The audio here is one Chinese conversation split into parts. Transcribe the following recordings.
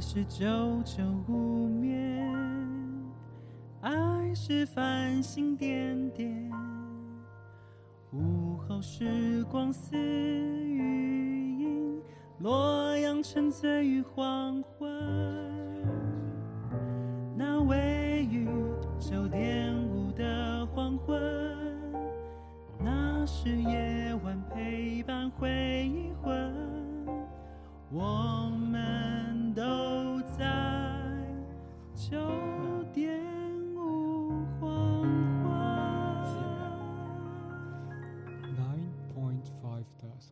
是久久无眠，爱是繁星点点，午后时光似雨音，洛阳沉醉于黄昏。那位于九点五的黄昏，那是夜晚陪伴回忆魂，我都在九点五黄昏。Nine point five dusk。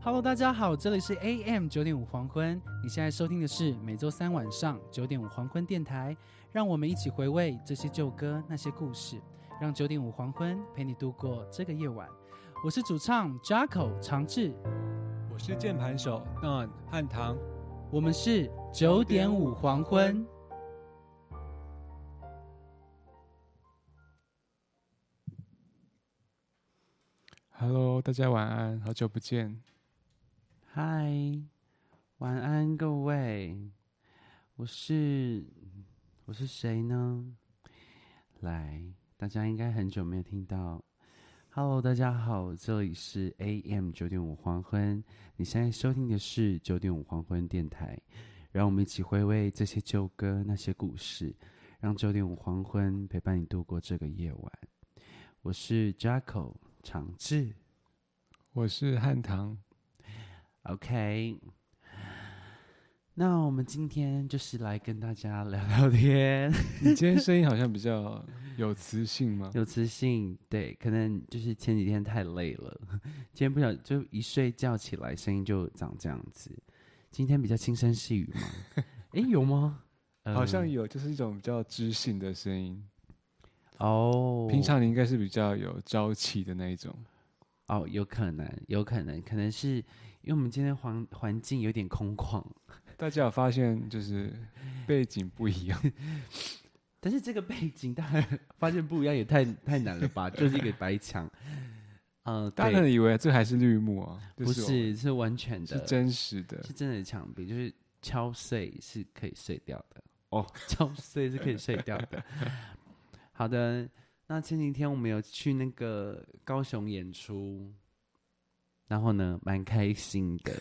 Hello，大家好，这里是 AM 九点五黄昏。你现在收听的是每周三晚上九点五黄昏电台，让我们一起回味这些旧歌那些故事，让九点五黄昏陪你度过这个夜晚。我是主唱 Jacko 长治，我是键盘手 Don 汉唐。我们是九点五黄昏。Hello，大家晚安，好久不见。嗨，晚安各位，我是我是谁呢？来，大家应该很久没有听到。Hello，大家好，这里是 AM 九点五黄昏，你现在收听的是九点五黄昏电台，让我们一起回味这些旧歌那些故事，让九点五黄昏陪伴你度过这个夜晚。我是 Jacko 长志。我是汉唐。OK，那我们今天就是来跟大家聊聊天，你今天声音好像比较有磁性吗？有磁性。对，可能就是前几天太累了，今天不想就一睡觉起来声音就长这样子。今天比较轻声细语吗？诶，有吗？呃好像有，就是一种比较知性的声音。哦，平常你应该是比较有朝气的那一种。哦，有可能，有可能，可能是因为我们今天环环境有点空旷，大家有发现就是背景不一样？但是这个背景当然发现不一样也太太难了吧？就是一个白墙，嗯、大家可能以为这还是绿幕啊，不是，是完全的，是真实的。是真的墙壁，就是敲碎是可以碎掉的哦，敲碎是可以碎掉的。好的，那前几天我们有去那个高雄演出，然后呢，蛮开心的。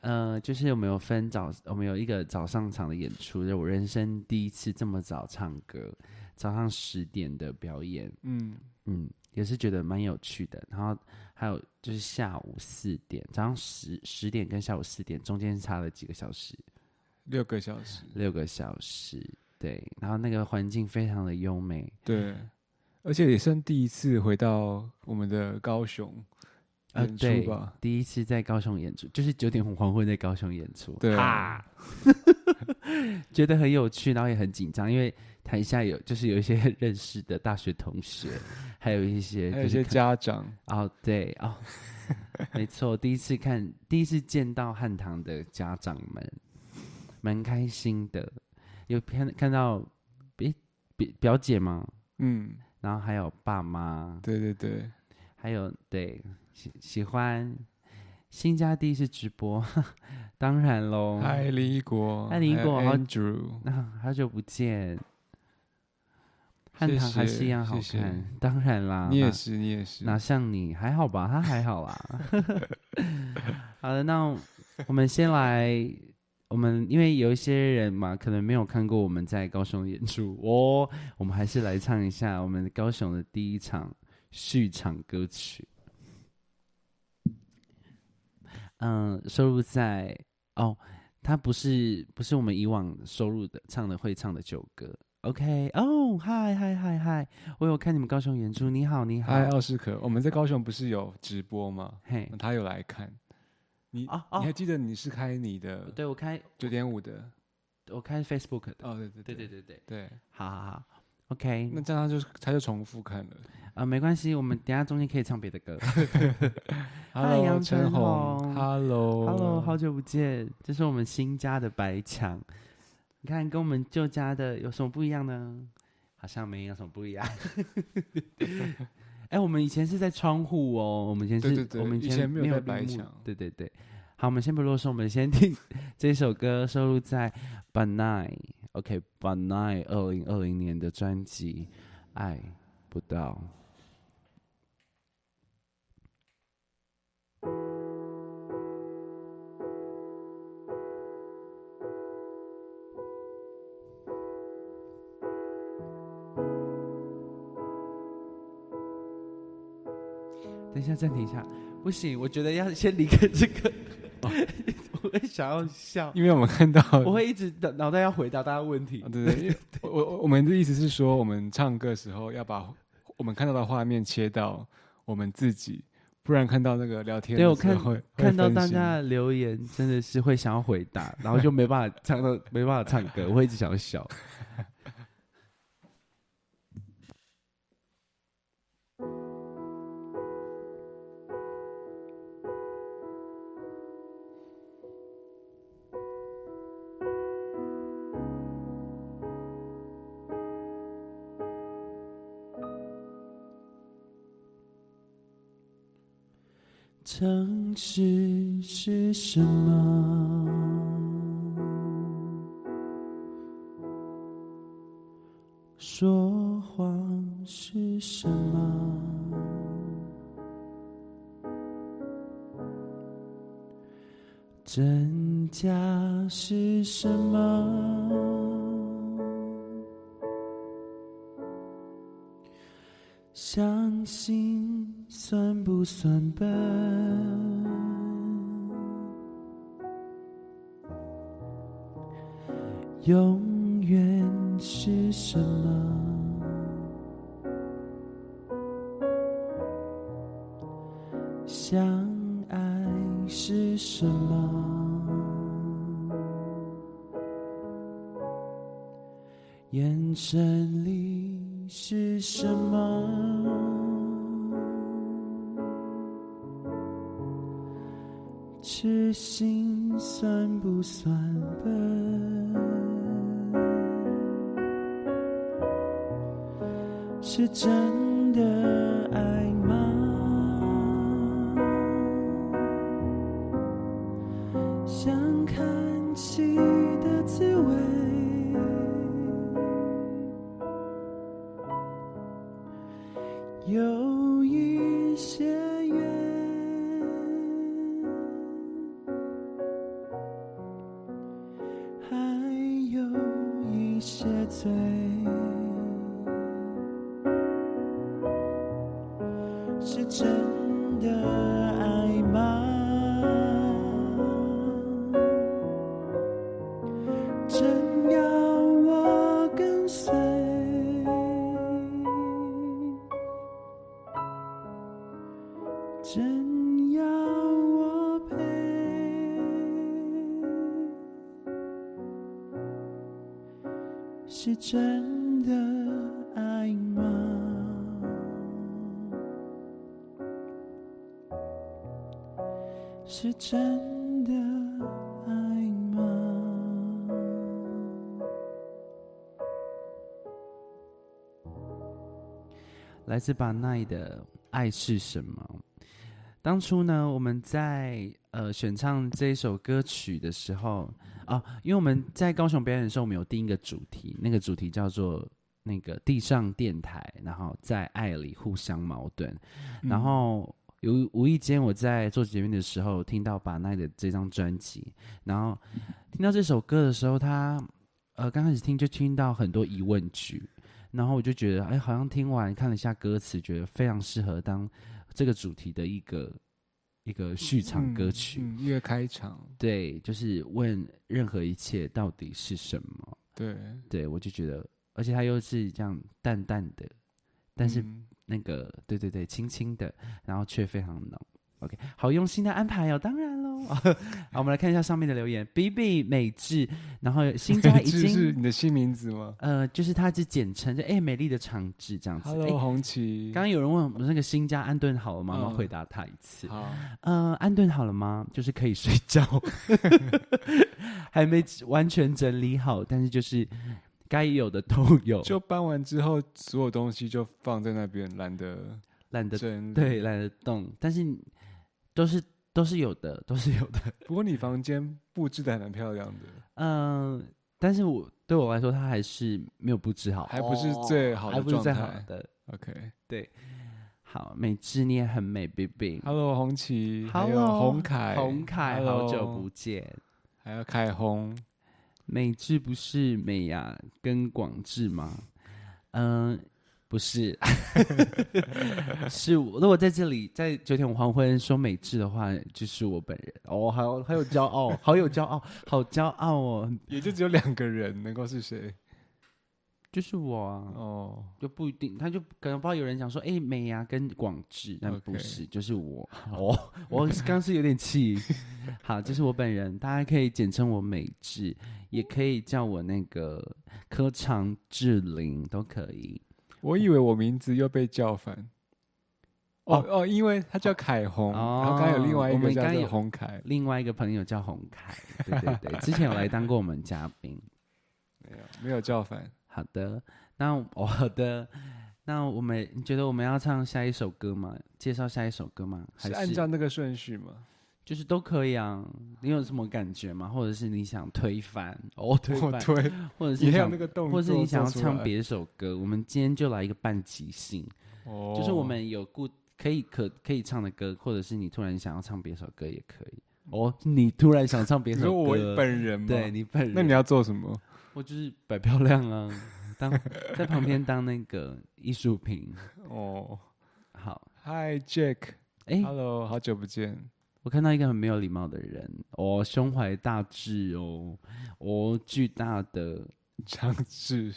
呃，就是我们有分早，我们有一个早上场的演出，就是我人生第一次这么早唱歌，早上十点的表演，嗯，嗯，也是觉得蛮有趣的。然后还有就是下午四点，早上十十点跟下午四点中间差了几个小时，六个小时。六个小时。对，然后那个环境非常的优美，对，而且也算第一次回到我们的高雄呃，对。，第一次在高雄演出，就是九点黄昏在高雄演出，对啊。觉得很有趣，然后也很紧张，因为台下有就是有一些认识的大学同学，还有一些还有一些家长，哦，对哦，没错，第一次看，第一次见到汉唐的家长们，蛮开心的。有看看到别表表姐吗？嗯，然后还有爸妈，对对对，还有对喜喜欢新家第一次直播，当然喽。嗨，李国，嗨李国还有好 Andrew，啊，好久不见。汉谢唐还是一样好谢谢看，当然啦。你也是，你也是，哪像你还好吧？他 还好啦。好的，那我们先来，我们因为有一些人嘛，可能没有看过我们在高雄演出哦，我们还是来唱一下我们高雄的第一场序场歌曲。嗯，收录在哦，它不是不是我们以往收录的唱的会唱的旧歌。OK，哦，嗨嗨嗨嗨，我有看你们高雄演出，你好你好，嗨，奥斯可，我们在高雄不是有直播吗？嘿，他有来看，你哦哦你还记得你是开你的对我开九点五的？我开 Facebook 的，哦，对对对对对，对，好好好，OK，那这样他就他就重复看了。啊、没关系，我们等下中间可以唱别的歌。嗨 Hello，杨春陈红红，Hello，Hello，好久不见，这是我们新家的白墙，你看跟我们旧家的有什么不一样呢？好像没有什么不一样。哎、我们以前是在窗户哦，我们以前是，我们以前没有白墙对对对。好，我们先不啰嗦，我们先听 这首歌，收录在 Banai，OK，Banai 二零二零年的专辑《爱不到》。等一下，暂停一下，不行，我觉得要先离开这个。我 会想要笑，因为我们看到，我会一直脑脑袋要回答大家问题。对对，我我我们的意思是说，我们唱歌的时候要把我们看到的画面切到我们自己，不然看到那个聊天，对我看看到大家的留言，真的是会想要回答，然后就没办法唱到，没办法唱歌，我会一直想要笑。什么？是真的爱。来自巴奈的爱是什么？当初呢，我们在呃选唱这一首歌曲的时候啊，因为我们在高雄表演的时候，我们有定一个主题，那个主题叫做那个地上电台，然后在爱里互相矛盾。然后有无意间我在做节目的时候，听到把奈的这张专辑，然后听到这首歌的时候，他呃刚开始听就听到很多疑问句，然后我就觉得哎，好像听完看了一下歌词，觉得非常适合当。这个主题的一个一个序场歌曲，一个开场，对，就是问任何一切到底是什么？对，对我就觉得，而且它又是这样淡淡的，但是那个，对对对，轻轻的，然后却非常浓。OK，好用心的安排哦，当然喽。好，我们来看一下上面的留言：B B 美智，然后新家已经是你的新名字吗？呃，就是它是简称，就哎美丽的长治这样子。Hello，红旗。刚刚有人问我那个新家安顿好了吗？我回答他一次。好，呃，安顿好了吗？就是可以睡觉，还没完全整理好，但是就是该有的都有。就搬完之后，所有东西就放在那边，懒得懒得对懒得动，但是。都是都是有的，都是有的。不过你房间布置的还蛮漂亮的，嗯，但是我对我来说，它还是没有布置好，还不是最好的还不是最好的。OK 对。好，美智你也很美，baby。Hello，红旗，还 Hello，有洪凯，红凯，好久不见。还有凯红，美智不是美雅跟广智吗？嗯、不是，是我。如果在这里在九点黄昏说美智的话，就是我本人。哦，好，好有骄傲，好有骄傲，好骄傲哦，也就只有两个人能够是谁？就是我啊。哦，就不一定，他就可能不知道有人讲说，哎、美牙跟广智，但不是就是我。哦，我刚是有点气。好，这是我本人，大家可以简称我美智，也可以叫我那个科长志玲，都可以。我以为我名字又被叫反。哦哦哦，因为他叫凯红，哦然后刚刚有另外一我个叫做洪凯，另外一个朋友叫洪凯，对对对，之前有来当过我们嘉宾。没有没有叫反。好的，那我好的，那我们你觉得我们要唱下一首歌吗？介绍下一首歌吗？还是按照那个顺序吗？就是都可以啊。你有什么感觉吗？或者是你想推翻？哦，推推，或者是你想那个动作，或者是你想要唱别首歌？我们今天就来一个半即兴，哦，就是我们有固可以可可以唱的歌，或者是你突然想要唱别首歌也可以。哦，你突然想唱别 你说我首歌，本人吗？对，你本人，那你要做什么？我就是摆漂亮啊，当在旁边当那个艺术品。哦好，，Hi Jack，哎、Hello，好久不见。我看到一个很没有礼貌的人，哦，胸怀大志哦，哦，巨大的，张志，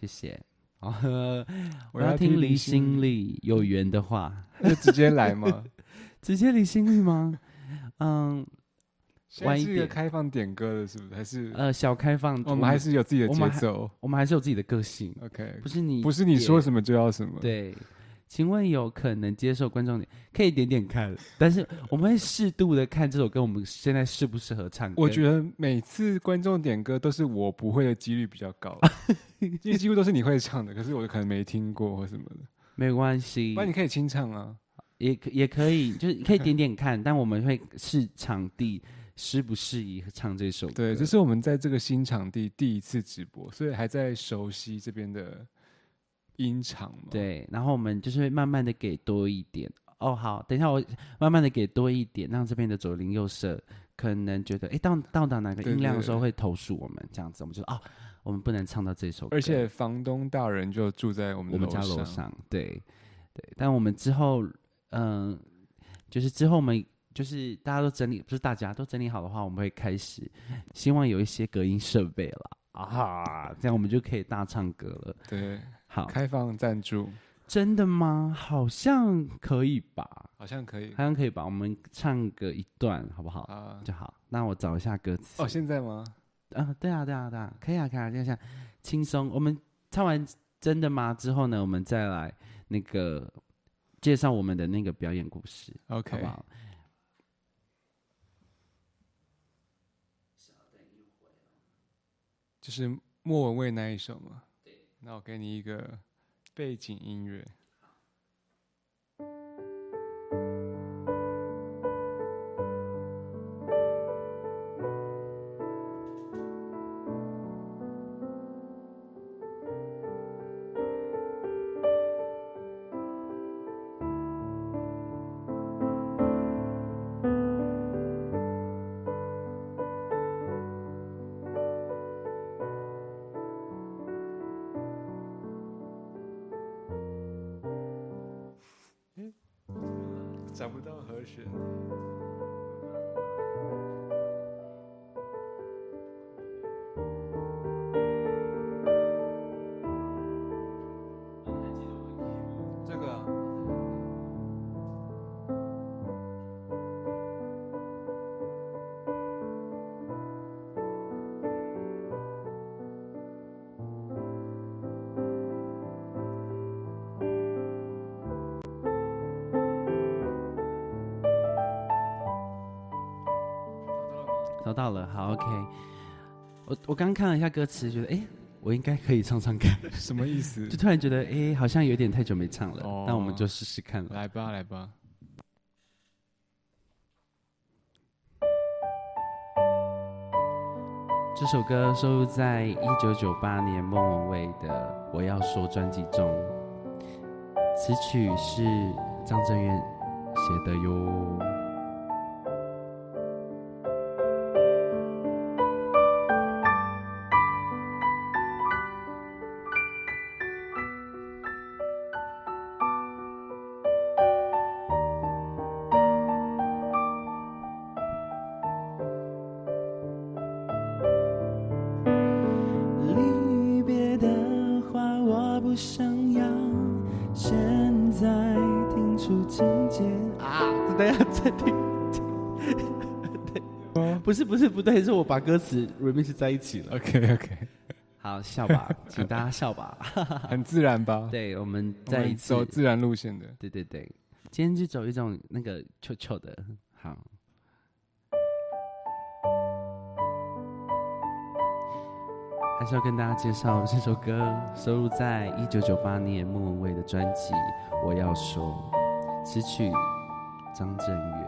谢谢。哦，我我要听离心心力有缘的话，就直接来吗。直接离心力吗？嗯，现在晚一个开放点歌的，是不是？还是呃，小开放，我们还是有自己的节奏我们还是有自己的个性，？OK，不是你不是你说什么就要什么。，对，请问有可能接受观众点？可以点点看，但是我们会适度的看这首歌，我们现在适不适合唱歌？我觉得每次观众点歌都是我不会的几率比较高，因为几乎都是你会唱的，可是我可能没听过或什么的。没关系不，然你可以清唱啊。也可也可以，就是可以点点看，但我们会试场地适不适宜唱这首歌。对，这是我们在这个新场地第一次直播，所以还在熟悉这边的音场嘛。，对，然后我们就是会慢慢的给多一点。哦，好，等一下我慢慢的给多一点，让这边的左邻右舍可能觉得，哎，到到达哪个音量的时候对会投诉我们，这样子我们就哦，我们不能唱到这首歌，而且房东大人就住在我们我们家楼上。上，对对，但我们之后，嗯、就是之后我们就是大家都整理，不是大家都整理好的话，我们会开始希望有一些隔音设备了啊，这样我们就可以大唱歌了。对，好，开放赞助真的吗？好像可以吧，好像可以好像可以吧，我们唱个一段好不好？啊。就好，那我找一下歌词。哦，现在吗？啊，对啊，对啊，对啊，可以啊，可以啊，这样轻松。我们唱完真的吗之后呢，我们再来那个介绍我们的那个表演故事，OK，不好？就是莫文蔚那一首嘛。那我给你一个背景音乐。到了好 ok 我我刚看了一下歌词觉得哎我应该可以唱唱看。什么意思？就突然觉得哎好像有点太久没唱了那我们就试试看了。来吧来吧。这首歌收录在一九九八年孟文蔚的我要说专辑中词曲是张震岳写的哟。我把歌词 remix 在一起了。Okok 好笑吧 请大家笑吧。很自然吧？对我们在一起。走自然路线的。对对对。今天就走一种那个臭臭的好。还是要跟大家介绍这首歌收录在一九九八年莫文蔚的专辑我要说失去张震岳。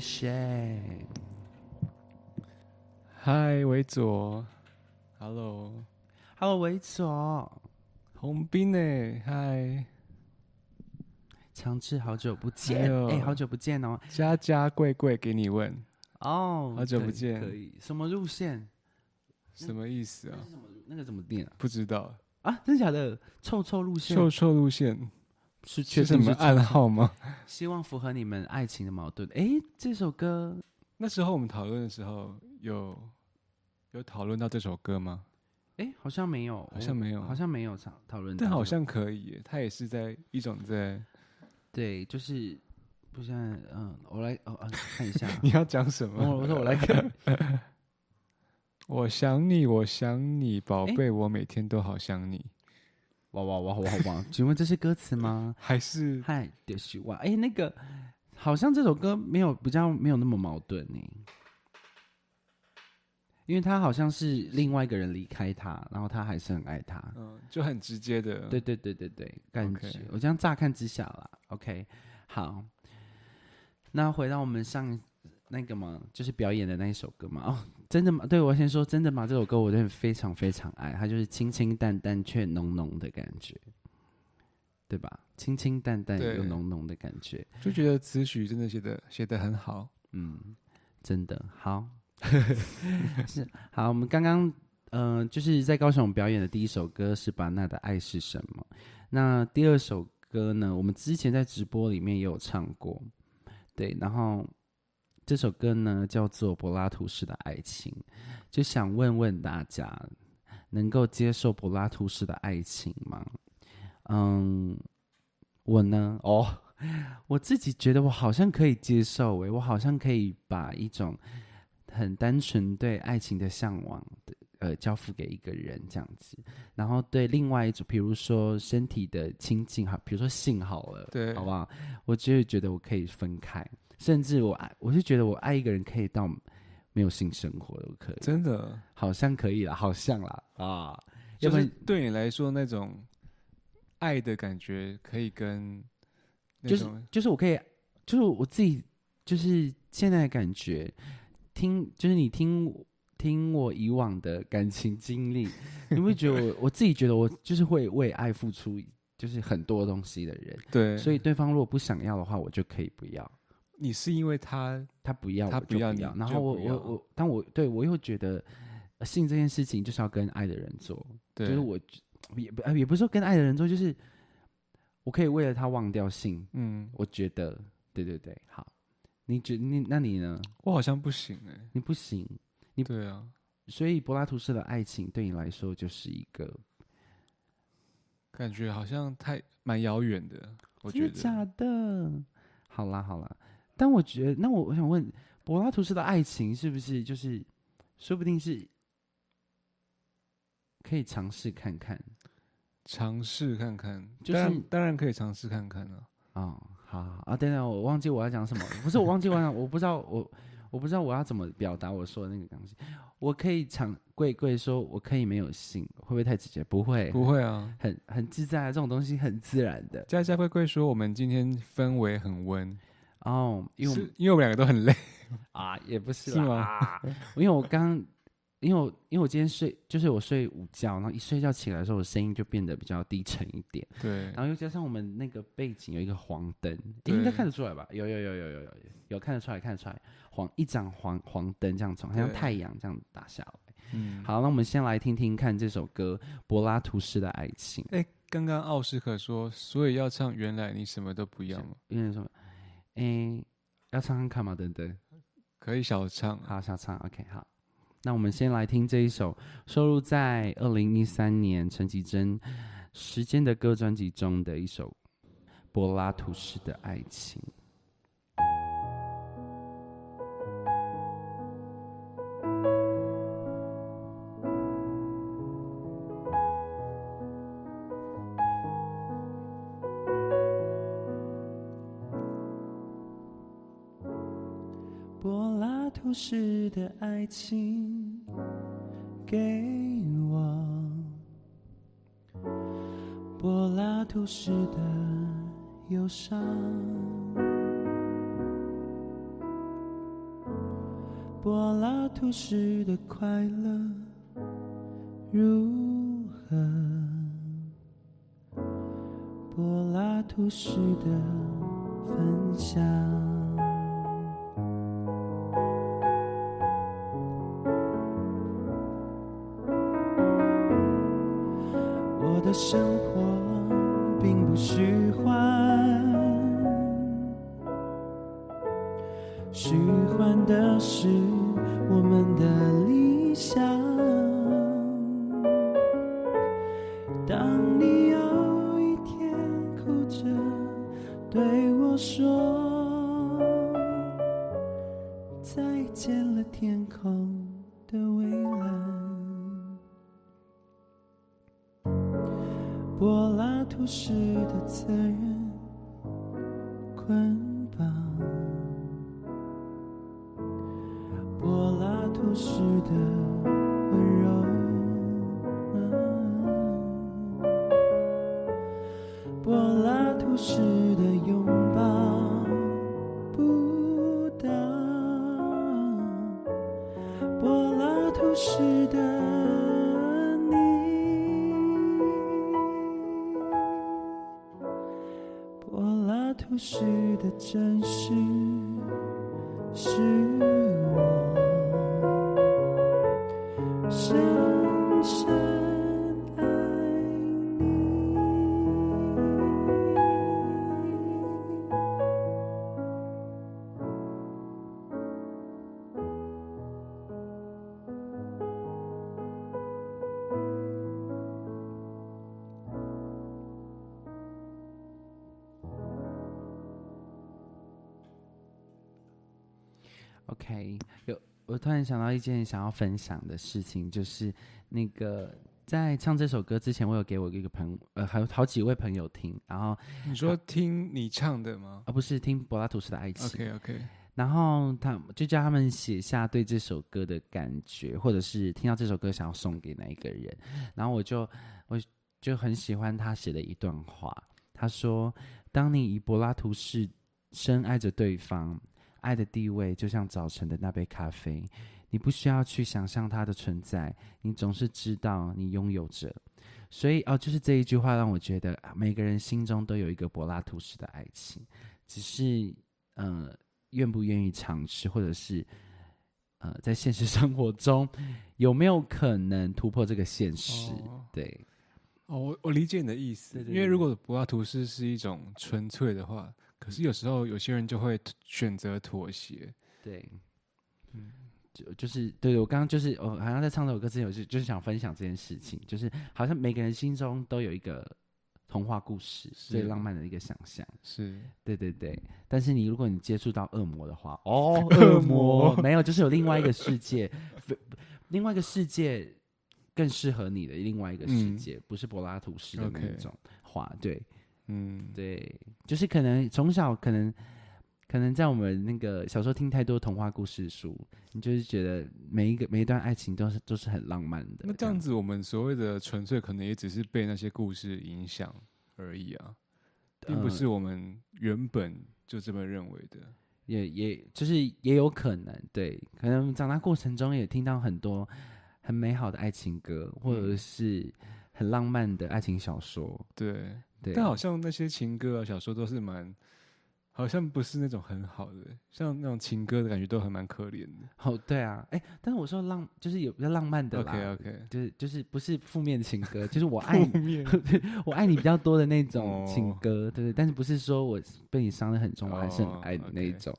谢谢。嗨维佐 hello hello 维佐洪斌呢？Hi 强好久不见。哎好久不见哦。家家贵贵给你问。哦好久不见。什么路线？什么意思啊？那个怎么定啊？不知道。啊真假的？臭臭路线。臭臭路线。是确是什么？暗号吗？希望符合你们爱情的矛盾。哎，这首歌那时候我们讨论的时候，有有讨论到这首歌吗？哎，好像没有，好像没有好像没有讨讨论到。但好像可以耶，它也是在一种在对，就是不像嗯，我来哦啊，看一下。你要讲什么？我我说我来看，我想你，我想你，宝贝，我每天都好想你。哇哇哇哇哇！请问这是歌词吗？还是？嗨，的是哇，哎，那个好像这首歌没有比较没有那么矛盾呢，因为他好像是另外一个人离开他，然后他还是很爱他。嗯，就很直接的，对对对对对，感觉我这样乍看之下啦，OK，好，那回到我们上那个嘛，就是表演的那一首歌嘛，哦，真的吗？对我先说真的吗？这首歌我真的非常非常爱，它就是清清淡淡却浓浓的感觉，对吧？清清淡淡又浓浓的感觉，就觉得词曲真的写的写的很好。嗯，真的好，是好。我们刚刚呃，就是在高雄表演的第一首歌是巴娜的《爱是什么》，那第二首歌呢，我们之前在直播里面也有唱过，对，然后这首歌呢叫做《柏拉图式的爱情》，就想问问大家，能够接受柏拉图式的爱情吗？嗯，我呢，哦。我自己觉得我好像可以接受诶，我好像可以把一种很单纯对爱情的向往的呃交付给一个人这样子，然后对另外一种，比如说身体的亲近，哈，比如说性好了，对好不好？我就会觉得我可以分开，甚至我爱，我是觉得我爱一个人可以到没有性生活都可以，真的，好像可以啦，好像啦啊，要不然就是对你来说那种爱的感觉，可以跟就是就是我可以，就是我自己，就是现在的感觉，听就是你听听我以往的感情经历，你会觉得我我自己觉得我就是会为爱付出就是很多东西的人，对，所以对方如果不想要的话，我就可以不要。你是因为他他不要，他不要你然后我我我，但我对我又觉得呃性这件事情就是要跟爱的人做，对，就是我也不呃也不是说跟爱的人做，就是我可以为了他忘掉性，嗯，我觉得，对对对，好，你觉你那你呢？我好像不行哎、你不行，你对啊，所以柏拉图式的爱情对你来说就是一个，感觉好像太蛮遥远的，我觉真的假得的？好啦好啦，但我觉得，那我我想问，柏拉图式的爱情是不是就是，说不定是可以尝试看看尝试看看，就是当然可以尝试看看了啊。哦，好好啊，等等，我忘记我要讲什么，不是我忘记我要讲，我不知道我我不知道我要怎么表达我说的那个东西。我可以尝贵贵说，我可以没有性，会不会太直接？不会，不会啊，很很自在啊，这种东西很自然的佳佳贵贵说我们今天氛围很温，哦。因为我们是因为我们两个都很累，啊，也不是是吗因为我刚，因为我因为我今天睡，就是我睡午觉，然后一睡觉起来的时候，我声音就变得比较低沉一点，对然，后又加上我们那个背景有一个黄灯，应该看得出来吧？有有有有有有有看得出来，看得出来，黄一盏黄黄灯这样从，好像太阳这样打下来。嗯，好，那我们先来听听看这首歌《柏拉图式的爱情》。哎、刚刚奥斯克说，所以要唱《原来你什么都不要》吗？因为什么？诶，要唱看看吗？等等。可以小唱啊，好，小唱，OK，好。那我们先来听这一首收录在二零一三年陈绮贞《时间的歌》专辑中的一首柏拉图式的爱情。拉图式的忧伤，柏拉图式的快乐如何柏拉图式的分享。当你有一天哭着对我说突然想到一件想要分享的事情，就是那个在唱这首歌之前，我有给我一个朋呃，还有好几位朋友听，然后你说听你唱的吗而、不是听柏拉图式的爱情？OK OK，然后他就叫他们写下对这首歌的感觉，或者是听到这首歌想要送给哪一个人。然后我就我就很喜欢他写的一段话，他说：“当你以柏拉图式深爱着对方，爱的地位就像早晨的那杯咖啡，你不需要去想象它的存在，你总是知道你拥有着。”所以哦，就是这一句话让我觉得啊每个人心中都有一个柏拉图式的爱情，只是呃愿不愿意尝试，或者是呃在现实生活中有没有可能突破这个现实？哦对，哦，我我理解你的意思，对对对因为如果柏拉图式是一种纯粹的话，可是有时候有些人就会选择妥协。对，嗯就就是对我刚刚就是我好像在唱这首歌之前，我就就是想分享这件事情，就是好像每个人心中都有一个童话故事，最浪漫的一个想象。是对对对，但是你如果你接触到恶魔的话，哦，恶魔没有，就是有另外一个世界，另外一个世界更适合你的另外一个世嗯界，不是柏拉图式的那种画。对嗯，对，就是可能从小可能可能在我们那个小时候听太多童话故事书，你就是觉得每一个每一段爱情都是都是很浪漫的。那这样子，我们所谓的纯粹，可能也只是被那些故事影响而已啊，并不呃是我们原本就这么认为的。也也就是也有可能，对，可能长大过程中也听到很多很美好的爱情歌，或者嗯是很浪漫的爱情小说，对，对。但好像那些情歌啊、小说都是蛮，好像不是那种很好的，像那种情歌的感觉都还蛮可怜的。哦，对啊，哎，但是我说浪就是有比较浪漫的啦 OK OK，就是就是不是负面情歌，就是我爱你，我爱你比较多的那种哦情歌，对对，但是不是说我被你伤的很重，我还是很哦爱你那一种。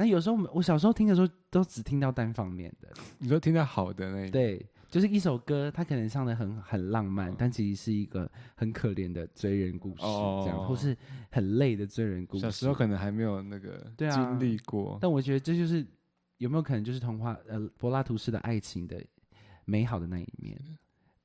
那有时候我们我小时候听的时候，都只听到单方面的，你说听到好的那一对，就是一首歌，它可能唱的很很浪漫，嗯但其实是一个很可怜的追人故事，这样，或哦是很累的追人故事。小时候可能还没有那个经历过。但我觉得这就是有没有可能就是童话呃柏拉图式的爱情的美好的那一面。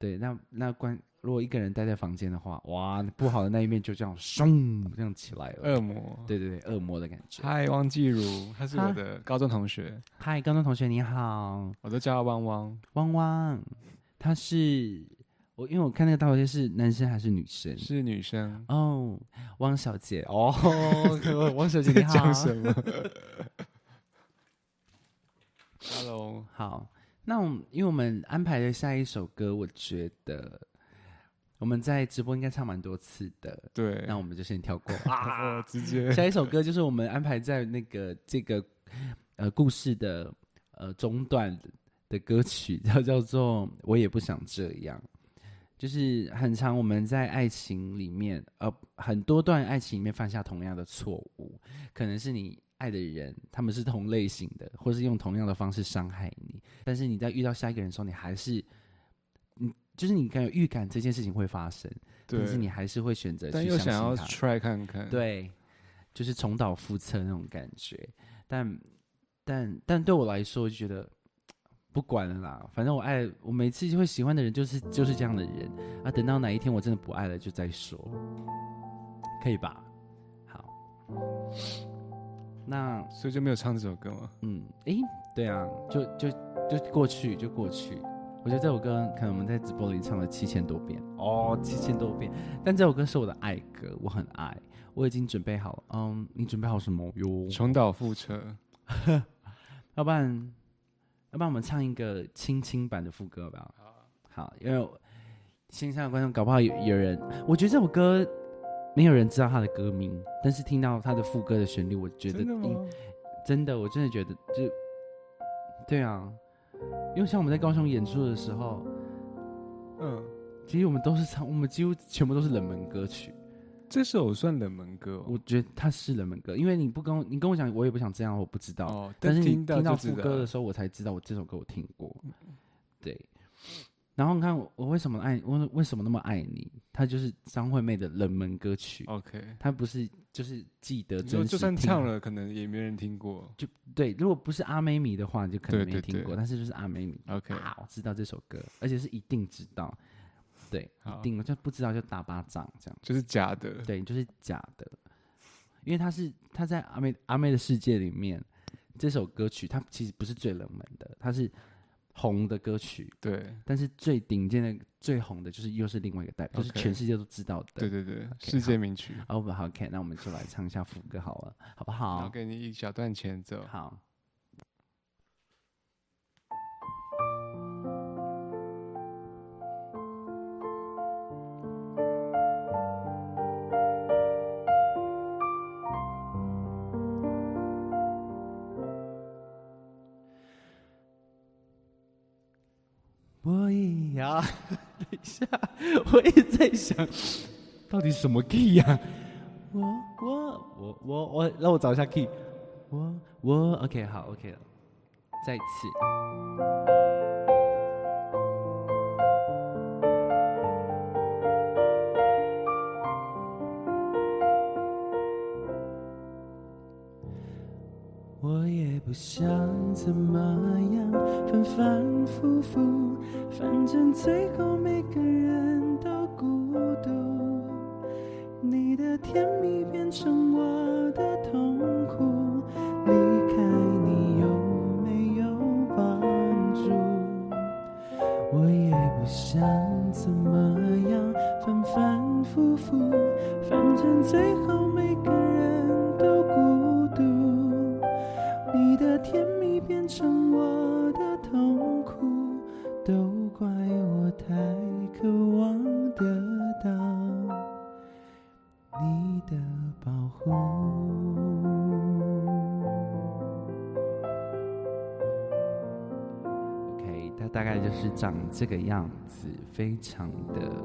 对，那那关如果一个人待在房间的话，哇，不好的那一面就这样嗖这样起来了。恶魔，对对对，恶魔的感觉。嗨，汪季如，他是我的高中同学，嗨，高中同学你好，我都叫他汪汪。汪汪，他是我，因为我看那个大头贴是男生还是女生？是女生，哦，汪小姐哦，汪小姐你好，讲什么？Hello，好，那我们因为我们安排的下一首歌，我觉得我们在直播应该唱蛮多次的，对，那我们就先跳过。啊，直接下一首歌就是我们安排在那个这个呃故事的呃中段的歌曲，叫叫做《我也不想这样》。就是很长，我们在爱情里面，呃，很多段爱情里面犯下同样的错误，可能是你爱的人，他们是同类型的，或是用同样的方式伤害你，但是你在遇到下一个人的时候，你还是，你就是你敢有预感这件事情会发生，对但，是你还是会选择但去相又想要信他。try 看看，，对，就是重蹈覆辙那种感觉。但但但对我来说，我就觉得不管了啦，反正我爱我每次就会喜欢的人就是就是这样的人啊。等到哪一天我真的不爱了，就再说，可以吧？好，那所以就没有唱这首歌吗？嗯，诶，对啊，就就就过去就过去。我觉得这首歌可能我们在直播里唱了七千多遍哦，七千多遍。但这首歌是我的爱歌，我很爱，我已经准备好了。嗯，你准备好什么哟？重蹈覆辙，要不然，要不然我们唱一个轻轻版的副歌吧。好，因为我线上的观众搞不好有有人，我觉得这首歌没有人知道他的歌名，但是听到他的副歌的旋律，我觉得真的应吗？真的，我真的觉得就，对啊，因为像我们在高雄演出的时候，嗯，其实我们都是唱，我们几乎全部都是冷门歌曲。这首算冷门歌哦我觉得它是冷门歌，因为你不跟我你跟我讲，我也不想这样，我不知道。哦，但是你听到副歌的时候，我才知道我这首歌我听过。对，然后你看我我为什么爱我为什么那么爱你？它就是张惠妹的冷门歌曲，OK，它不是就是记得你说真实就算唱了，可能也没人听过。就对，如果不是阿妹迷的话，就可能没听过。对但是就是阿妹迷 OK，啊，我知道这首歌，而且是一定知道。对，一定，就不知道就打巴掌这样。就是假的。对，就是假的，因为他是他在阿妹阿妹的世界里面，这首歌曲它其实不是最冷门的，它是红的歌曲，对但是最顶尖的、最红的就是又是另外一个代表，就是全世界都知道的。对对对，OK，世界名曲。哦，不好，OK，那我们就来唱一下副歌好了，好不好？给你一小段前奏。好。也要，等一下，我也在想，到底什么 key 呀、我我我我我，让我找一下 key。我我 OK 好 OK 了，再次。我也不想，不服，反正最后每个人长这个样子，非常的，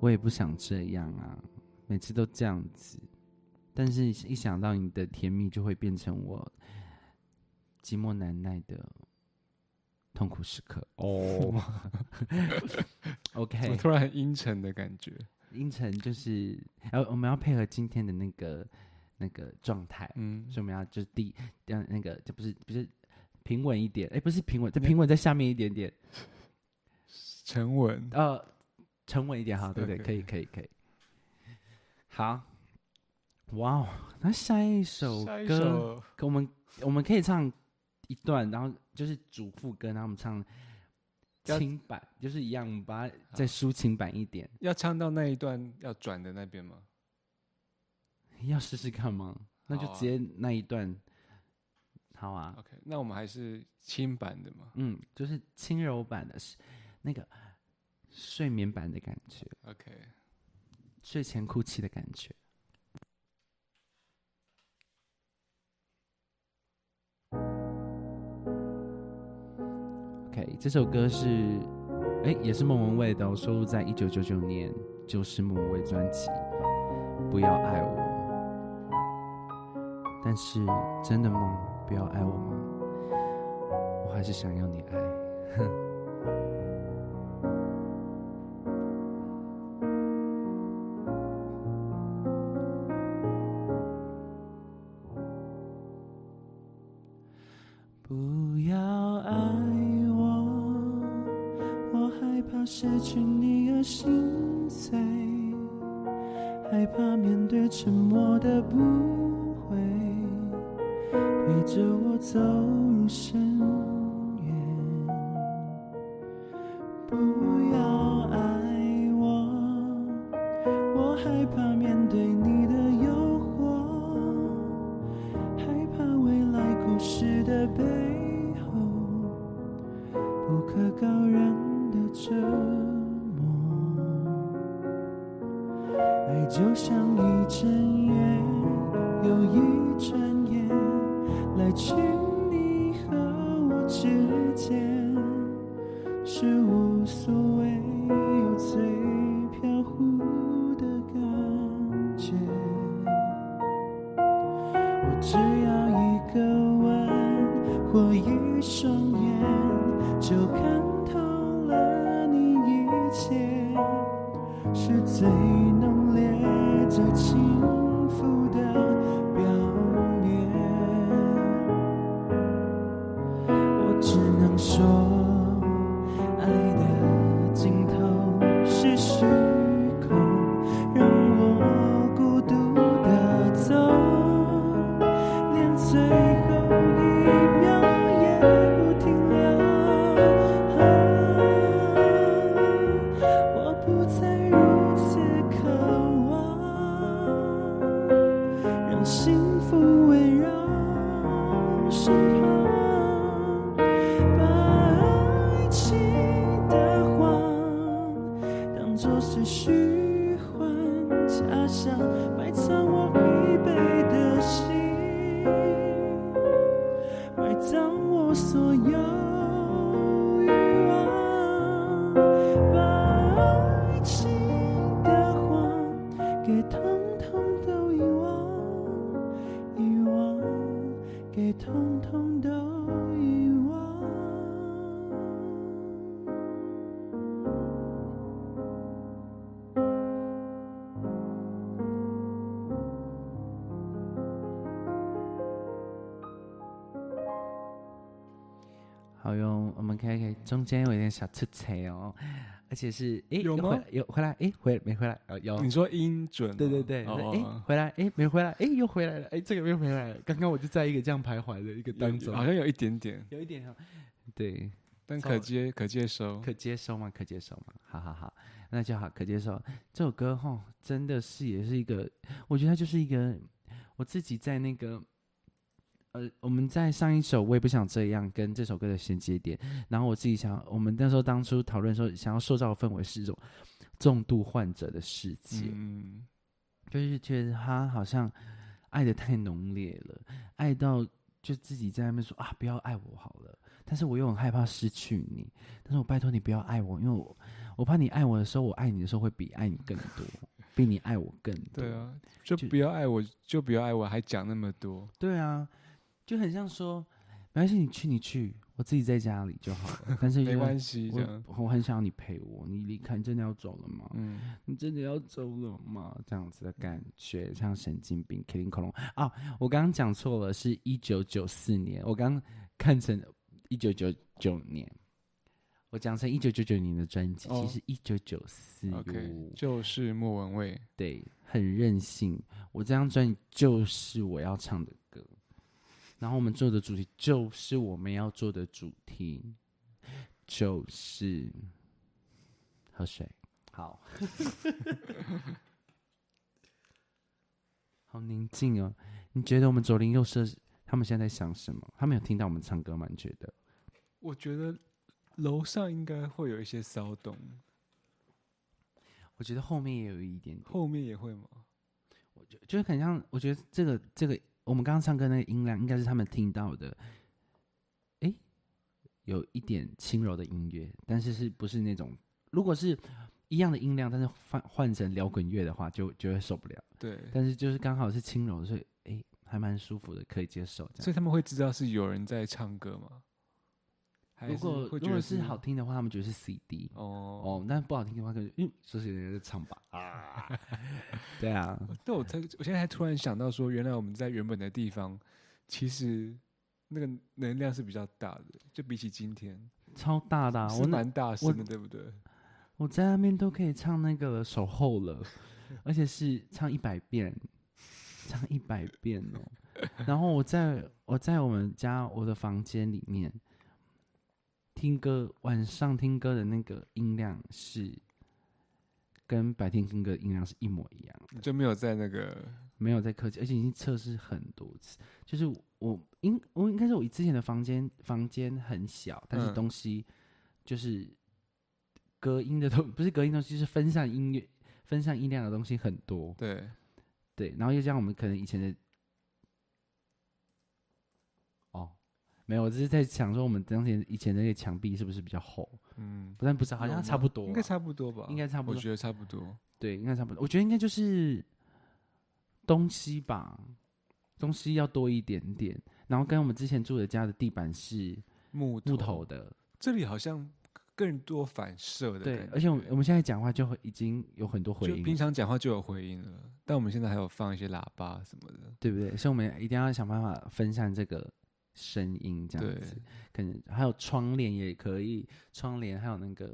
我也不想这样啊，每次都这样子。但是，一想到你的甜蜜，就会变成我寂寞难耐的痛苦时刻。哦，OK，突然阴沉的感觉？阴沉就是，呃，我们要配合今天的那个那个状态，嗯所以我们要就是第让那个就不是不是平稳一点，哎，不是平稳，再平稳在下面一点点，沉稳。呃，沉稳一点哈，对对，OK 可以可以可以。好，哇哦，那下一首歌。我们我们可以唱一段，然后就是主副歌，然后我们唱要轻版，就是一样，我们把它再抒情版一点。要唱到那一段要转的那边吗？要试试看吗？那就直接那一段。好啊，OK，那我们还是轻版的嘛。嗯，就是轻柔版的，是那个睡眠版的感觉，OK，睡前哭泣的感觉。OK，这首歌是，哎，也是莫文蔚的、哦，收录在一九九九年就是莫文蔚专辑《不要爱我》。但是真的吗？不要爱我吗？我还是想要你爱。中间有一点小出彩哦，而且是诶有吗回有回来诶回没回来哦有你说音准吗？对对对，哦诶哦回来诶没回来诶又回来了诶这个又回来了，刚刚我就在一个这样徘徊的一个有当中，好像有一点点，有一点哦对但可接可接收。可接收吗？可接受吗？好好好，那就好，可接受。这首歌吼，真的是也是一个，我觉得它就是一个我自己在那个。呃，我们在上一首《我也不想这样》跟这首歌的衔接点，然后我自己想，我们那时候当初讨论说，想要塑造的氛围是一种重度患者的世界，嗯，就是觉得他好像爱的太浓烈了，爱到就自己在那边说啊，不要爱我好了。但是我又很害怕失去你，但是我拜托你不要爱我，因为我我怕你爱我的时候，我爱你的时候会比爱你更多，比你爱我更多。对啊，就就不要爱我，就不要爱我，还讲那么多。对啊，就很像说，没关系，你去你去，我自己在家里就好了。但是没关系，这样。我我很想要你陪我，你离开，你真的要走了吗？嗯，你真的要走了吗？这样子的感觉，像神经病、i l 恐龙啊！我刚刚讲错了，是一九九四年，我刚看成一九九九年，我讲成一九九九年的专辑，哦其实一九九四 OK，就是莫文蔚。对，很任性。我这张专辑就是我要唱的歌，然后我们做的主题就是我们要做的主题，就是喝水。好，好宁静哦。你觉得我们左邻右舍他们现在在想什么？他们有听到我们唱歌吗？你觉得？我觉得楼上应该会有一些骚动，我觉得后面也有一点点，后面也会吗？我觉就是很像，我觉得这个这个我们刚刚唱歌那个音量，应该是他们听到的，诶，有一点轻柔的音乐，但是是不是那种如果是一样的音量，但是换换成摇滚乐的话，就就会受不了。对，但是就是刚好是轻柔的，所以诶还蛮舒服的，可以接受。所以他们会知道是有人在唱歌吗？如果如果是好听的话，他们觉得是 CD 哦。哦，但不好听的话，可能嗯，说是人家在唱吧。啊，对啊，但我才我现在才突然想到说，原来我们在原本的地方，其实那个能量是比较大的，就比起今天超大的啊、我蛮大声的，对不对？我在那边都可以唱那个守候了，而且是唱一百遍，唱一百遍哦。然后我在我在我们家我的房间里面听歌，晚上听歌的那个音量是跟白天听歌的音量是一模一样的，就没有在那个没有在客气，而且已经测试很多次。就是我应我应该是我之前的房间房间很小，但是嗯东西就是隔音的东不是隔音东西，就是分散音乐分散音量的东西很多。对对，然后又加上我们可能以前的没有，我只是在想说我们当前以前那个墙壁是不是比较厚？嗯，不但不是，好像差不多啊，应该差不多吧？应该差不多我觉得差不多。对，应该差不多。我觉得应该就是东西吧，东西要多一点点。然后跟我们之前住的家的地板是木木头的，这里好像更多反射的对而且我们我们现在讲话就会已经有很多回就平，常讲话就有回音了，但我们现在还有放一些喇叭什么的。对不对？所以我们一定要想办法分散这个声音，这样子。可能还有窗帘也可以，窗帘还有那个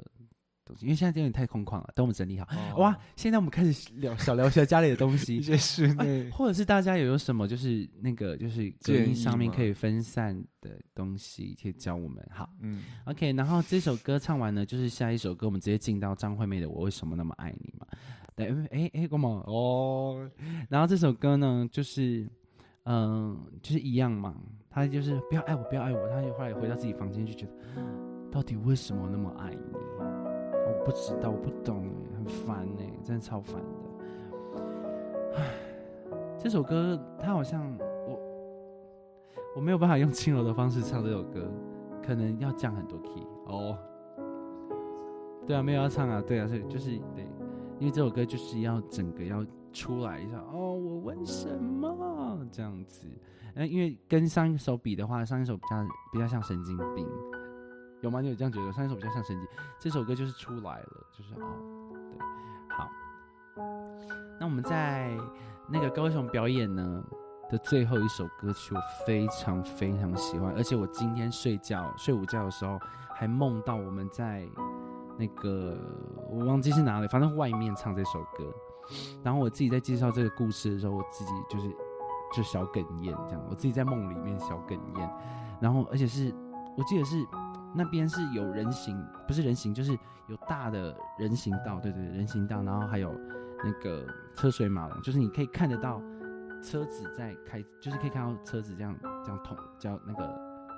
东西，因为现在有点太空旷了，等我们整理好。哦哇，现在我们开始聊小聊一下家里的东一西，些室内或者是大家有有什么就是那个就是隔音上面可以分散的东西，可以教我们。好嗯，，OK，然后这首歌唱完呢，就是下一首歌，我们直接进到张惠妹的《我为什么那么爱你》嘛。对，哎哎，干嘛？哦，然后这首歌呢，就是嗯、就是一样嘛，他就是不要爱我，不要爱我，他后来回到自己房间就觉得，到底为什么那么爱你？我不知道，我不懂，很烦呢，真的超烦的。唉，这首歌他好像我我没有办法用轻柔的方式唱这首歌，可能要降很多 key 哦。对啊，没有要唱啊，对啊，所以就是对，因为这首歌就是要整个要出来一下哦，我问什么这样子，那，因为跟上一首比的话，上一首比较比较像神经病，有吗？你有这样觉得？上一首比较像神经，这首歌就是出来了，就是哦，对，好，那我们在那个高雄表演呢的最后一首歌曲，我非常非常喜欢，而且我今天睡觉睡午觉的时候还梦到我们在那个我忘记是哪里，反正外面唱这首歌，然后我自己在介绍这个故事的时候，我自己就是就小哽咽这样，我自己在梦里面小哽咽，然后而且是我记得是那边是有人行，不是人行，就是有大的人行道，对对对，人行道，然后还有那个车水马龙，就是你可以看得到车子在开，就是可以看到车子这样这样通叫那个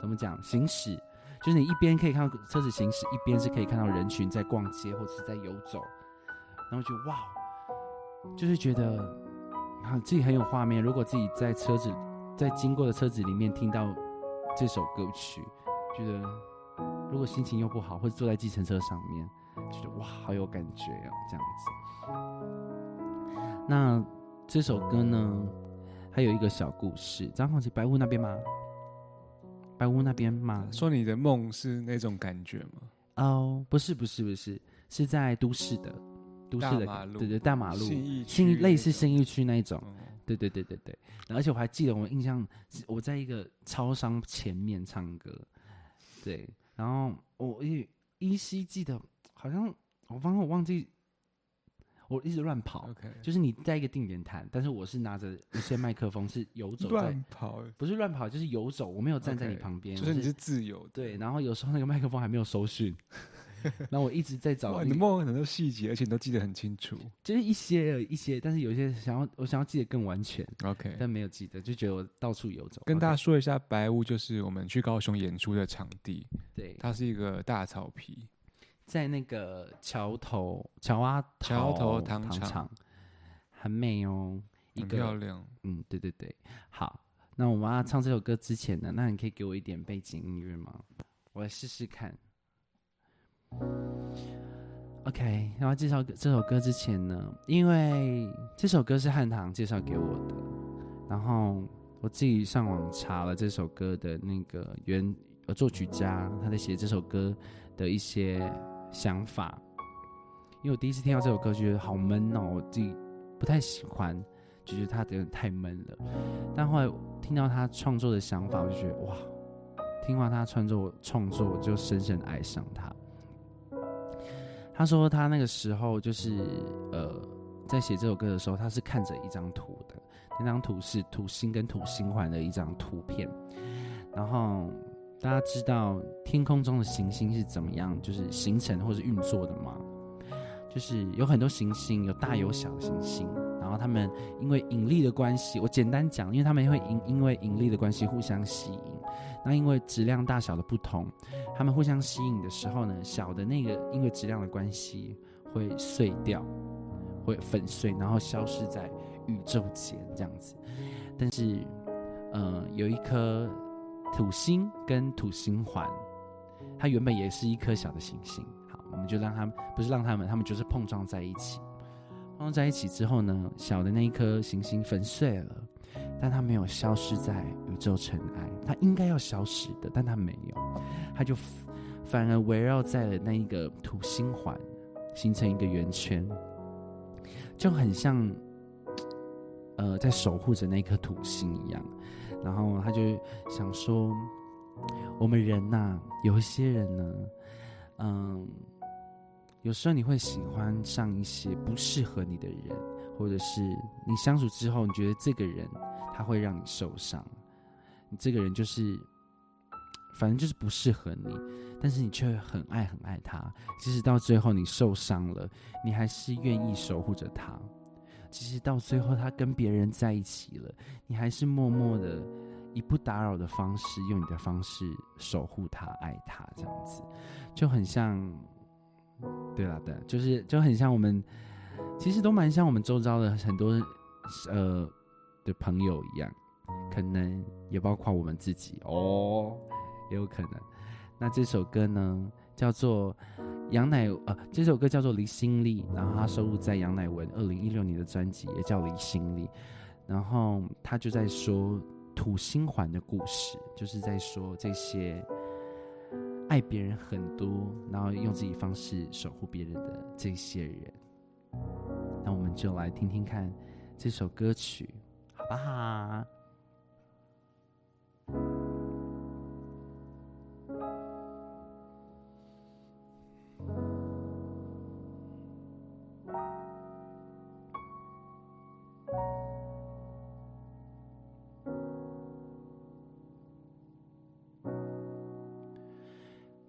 怎么讲行驶，就是你一边可以看到车子行驶，一边是可以看到人群在逛街或者是在游走，然后就哇，就是觉得啊自己很有画面。如果自己在车子在经过的车子里面听到这首歌曲，觉得如果心情又不好，或者坐在计程车上面，觉得哇好有感觉哦，这样子。那这首歌呢，还有一个小故事，张宏琪白屋那边吗？白屋那边吗？说你的梦是那种感觉吗？哦，不是不是不是，是在都市的，都市的大马路对对大马路，新类似新义区那一种，哦对对对对对。而且我还记得，我印象是我在一个超商前面唱歌，对，然后我依依稀记得，好像我方我忘记，我一直乱跑，OK，就是你在一个定点弹，但是我是拿着一些麦克风是游走在，乱跑，不是乱跑，就是游走，我没有站在你旁边，我就是你是自由的。对，然后有时候那个麦克风还没有收讯，然后我一直在找你的梦很多细节，而且你都记得很清楚。就是一些一些，但是有一些想要我想要记得更完全，OK，但没有记得，就觉得我到处游走。跟大家说一下，白屋就是我们去高雄演出的场地，对它是一个大草皮。在那个桥头桥啊桥头糖糖厂厂，很美哦，一很个漂亮。嗯，对对对，好。那我们要唱这首歌之前呢，那你可以给我一点背景音乐吗？我来试试看。OK，然后介绍这首歌之前呢，因为这首歌是汉唐介绍给我的，然后我自己上网查了这首歌的那个原呃作曲家他在写这首歌的一些想法，因为我第一次听到这首歌就，觉得好闷哦，我自己不太喜欢。就觉得他有点太闷了，但后来听到他创作的想法，我就觉得哇，听完他创作创作，我就深深爱上他。他说他那个时候就是呃，在写这首歌的时候，他是看着一张图的，那张图是土星跟土星环的一张图片。然后大家知道天空中的行星是怎么样，就是形成或者运作的吗？就是有很多行星，有大有小的行星。然后他们因为引力的关系，我简单讲，因为他们会因因为引力的关系互相吸引。那因为质量大小的不同，他们互相吸引的时候呢，小的那个因为质量的关系会碎掉，会粉碎，然后消失在宇宙间这样子。但是，呃，有一颗土星跟土星环，它原本也是一颗小的行星。好，我们就让它不是让他们，他们就是碰撞在一起。碰撞在一起之后呢，小的那一颗行星粉碎了，但它没有消失在宇宙尘埃，它应该要消失的，但它没有，它就反而围绕在了那一个土星环，形成一个圆圈，就很像，呃，在守护着那颗土星一样。然后他就想说，我们人呐，有一些人呢，嗯。有时候你会喜欢上一些不适合你的人，或者是你相处之后，你觉得这个人他会让你受伤，你这个人就是反正就是不适合你，但是你却很爱很爱他。即使到最后你受伤了，你还是愿意守护着他。即使到最后他跟别人在一起了，你还是默默的以不打扰的方式，用你的方式守护他、爱他，这样子就很像。对了，对，就是就很像我们，其实都蛮像我们周遭的很多呃的朋友一样，可能也包括我们自己哦，也有可能。那这首歌呢，叫做杨乃呃，这首歌叫做《离心力》，然后它收录在杨乃文二零一六年的专辑，也叫《离心力》。然后他就在说土星环的故事，就是在说这些。爱别人很多，然后用自己方式守护别人的这些人，那我们就来听听看这首歌曲，好不好？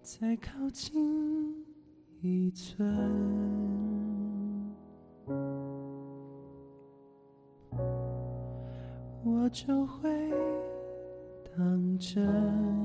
再靠近一寸，就会当真。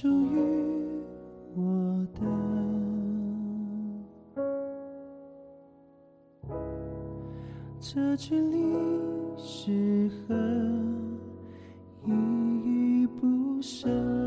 属于我的这距离，适合依依不舍。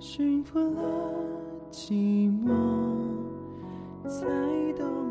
驯服了寂寞，才懂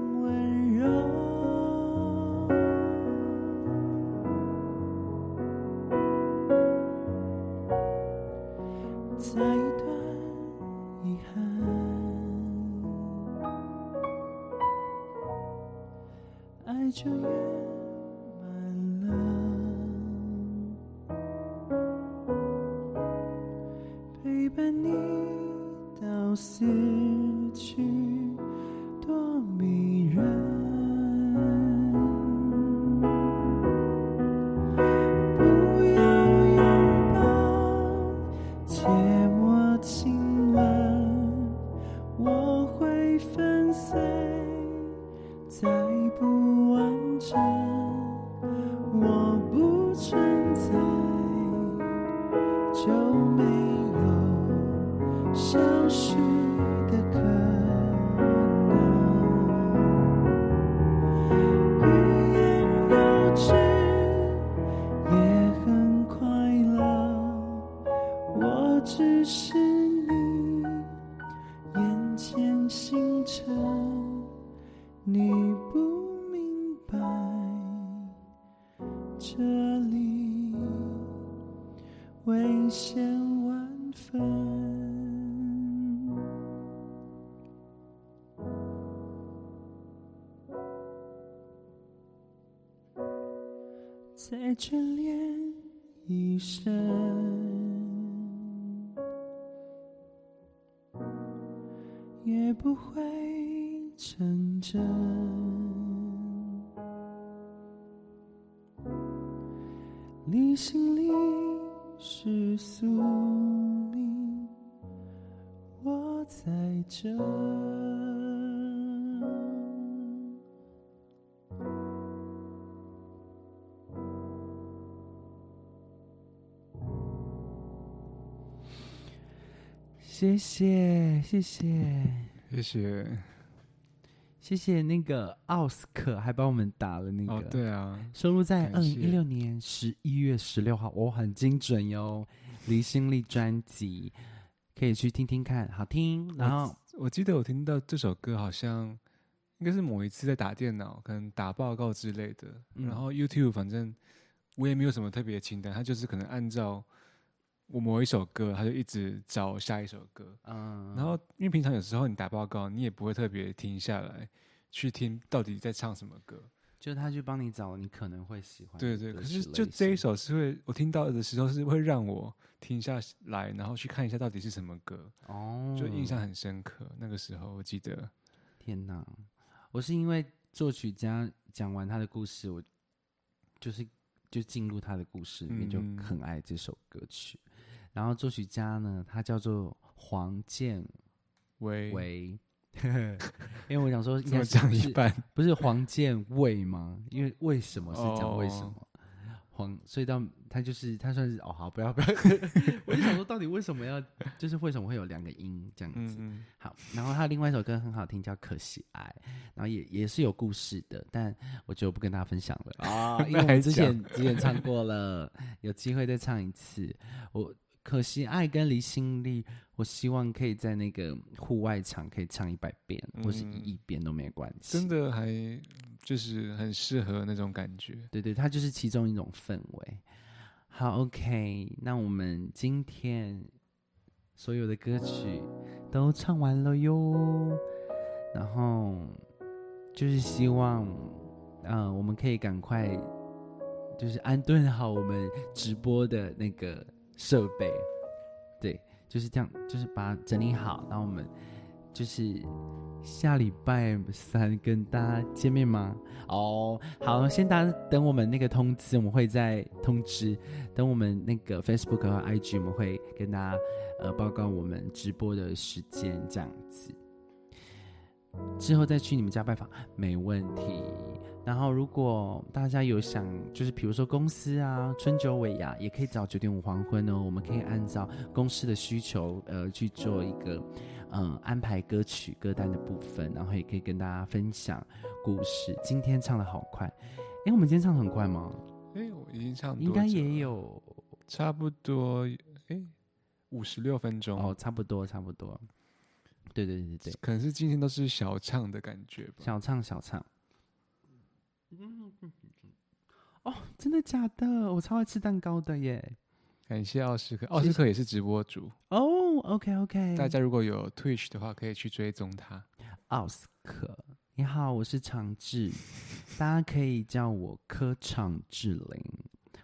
眷恋一生，也不会成真。你心里是宿命，我在这。谢谢谢谢谢谢。谢谢那个奥斯克，还帮我们打了那个，哦，对啊，收录在二零一六年十一月十六号，哦，很精准哟，离心力专辑可以去听听看，好听。然后我记得我听到这首歌，好像应该是某一次在打电脑，可能打报告之类的。嗯然后 YouTube 反正我也没有什么特别的清单，它就是可能按照我某一首歌，他就一直找下一首歌。嗯，然后因为平常有时候你打报告，你也不会特别停下来去听到底在唱什么歌。就他去帮你找你可能会喜欢对对，可是就这一首是会我听到的时候是会让我停下来，然后去看一下到底是什么歌，哦，就印象很深刻。那个时候我记得，天哪！我是因为作曲家讲完他的故事，我就是就进入他的故事里面，就嗯很爱这首歌曲。然后作曲家呢，他叫做黄建喂，伟，因为我想说应该是不是一半，不是黄建卫吗？因为为什么是讲为什哦么？黄，所以到他就是他算是哦好，不要不要，我就想说到底为什么要就是为什么会有两个音这样子？嗯嗯，好，然后他另外一首歌很好听，叫《可惜爱》，然后也也是有故事的，但我就不跟大家分享了啊，因为我们之前之前唱过了，有机会再唱一次。我可惜爱跟离心力，我希望可以在那个户外场可以唱一百遍，或是一嗯亿遍都没关系。真的还就是很适合那种感觉。对对，它就是其中一种氛围。好，OK，那我们今天所有的歌曲都唱完了哟，然后就是希望，嗯、我们可以赶快就是安顿好我们直播的那个设备，对，就是这样，就是把它整理好，然后我们就是下礼拜三跟大家见面吗？哦，好，先大家等我们那个通知，我们会再通知。等我们那个 Facebook 和 IG，我们会跟大家呃报告我们直播的时间，这样子。之后再去你们家拜访，没问题。然后，如果大家有想，就是比如说公司啊，春酒尾牙，也可以找九点五黄昏哦。我们可以按照公司的需求，呃，去做一个嗯安排歌曲歌单的部分，然后也可以跟大家分享故事。今天唱的好快，哎，我们今天唱很快吗？哎，我已经唱，应该也有差不多，哎，五十六分钟哦，差不多，差不多。对对对对，可能是今天都是小唱的感觉吧，小唱小唱。嗯，哦，真的假的？我超爱吃蛋糕的耶！感谢奥斯克，奥斯克也是直播主哦。OK OK，大家如果有 Twitch 的话，可以去追踪他。奥斯克，你好，我是长治，大家可以叫我柯长志玲，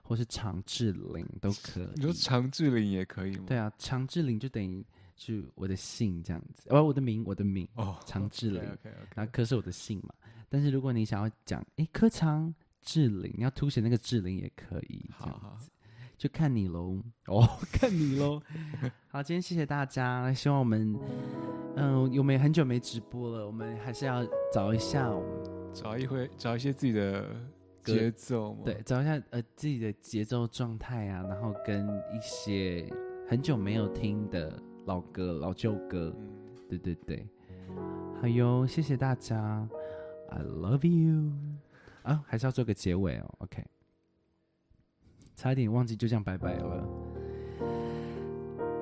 或是长志玲都可以。你说长志玲也可以吗？对啊，长志玲就等于是我的姓这样子，哦，我的名，我的名哦，常志玲。OK OK，那柯是我的姓嘛？但是如果你想要讲，哎，科长志玲，你要凸显那个志玲也可以，这样子，就看你喽。哦，看你喽。好，今天谢谢大家，希望我们，嗯，有没很久没直播了，我们还是要找一下，找一回，找一些自己的节奏，对，找一下呃自己的节奏状态啊，然后跟一些很久没有听的老歌、老旧歌，对对对，好哟，谢谢大家。I love you，啊，还是要做个结尾哦。OK，差一点忘记，就这样拜拜了。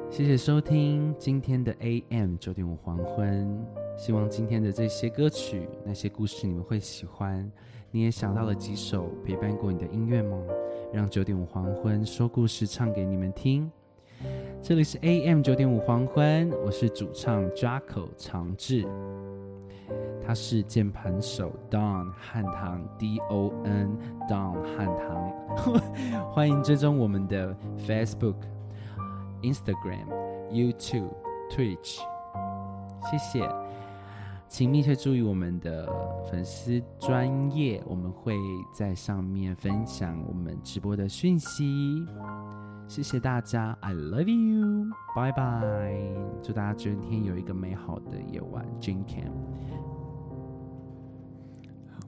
谢谢收听今天的 AM 九点五黄昏，希望今天的这些歌曲、那些故事你们会喜欢。你也想到了几首陪伴过你的音乐吗？让九点五黄昏说故事唱给你们听。这里是 AM 九点五黄昏，我是主唱 Jaco 长治。他是键盘手 Don 汉唐 D O N Don 汉唐，欢迎追踪我们的 Facebook、Instagram、YouTube、Twitch，谢谢，请密切注意我们的粉丝专业，我们会在上面分享我们直播的讯息。谢谢大家，I love you，拜拜，祝大家今天有一个美好的夜晚，Jin Cam。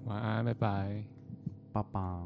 晚安，拜拜，爸爸。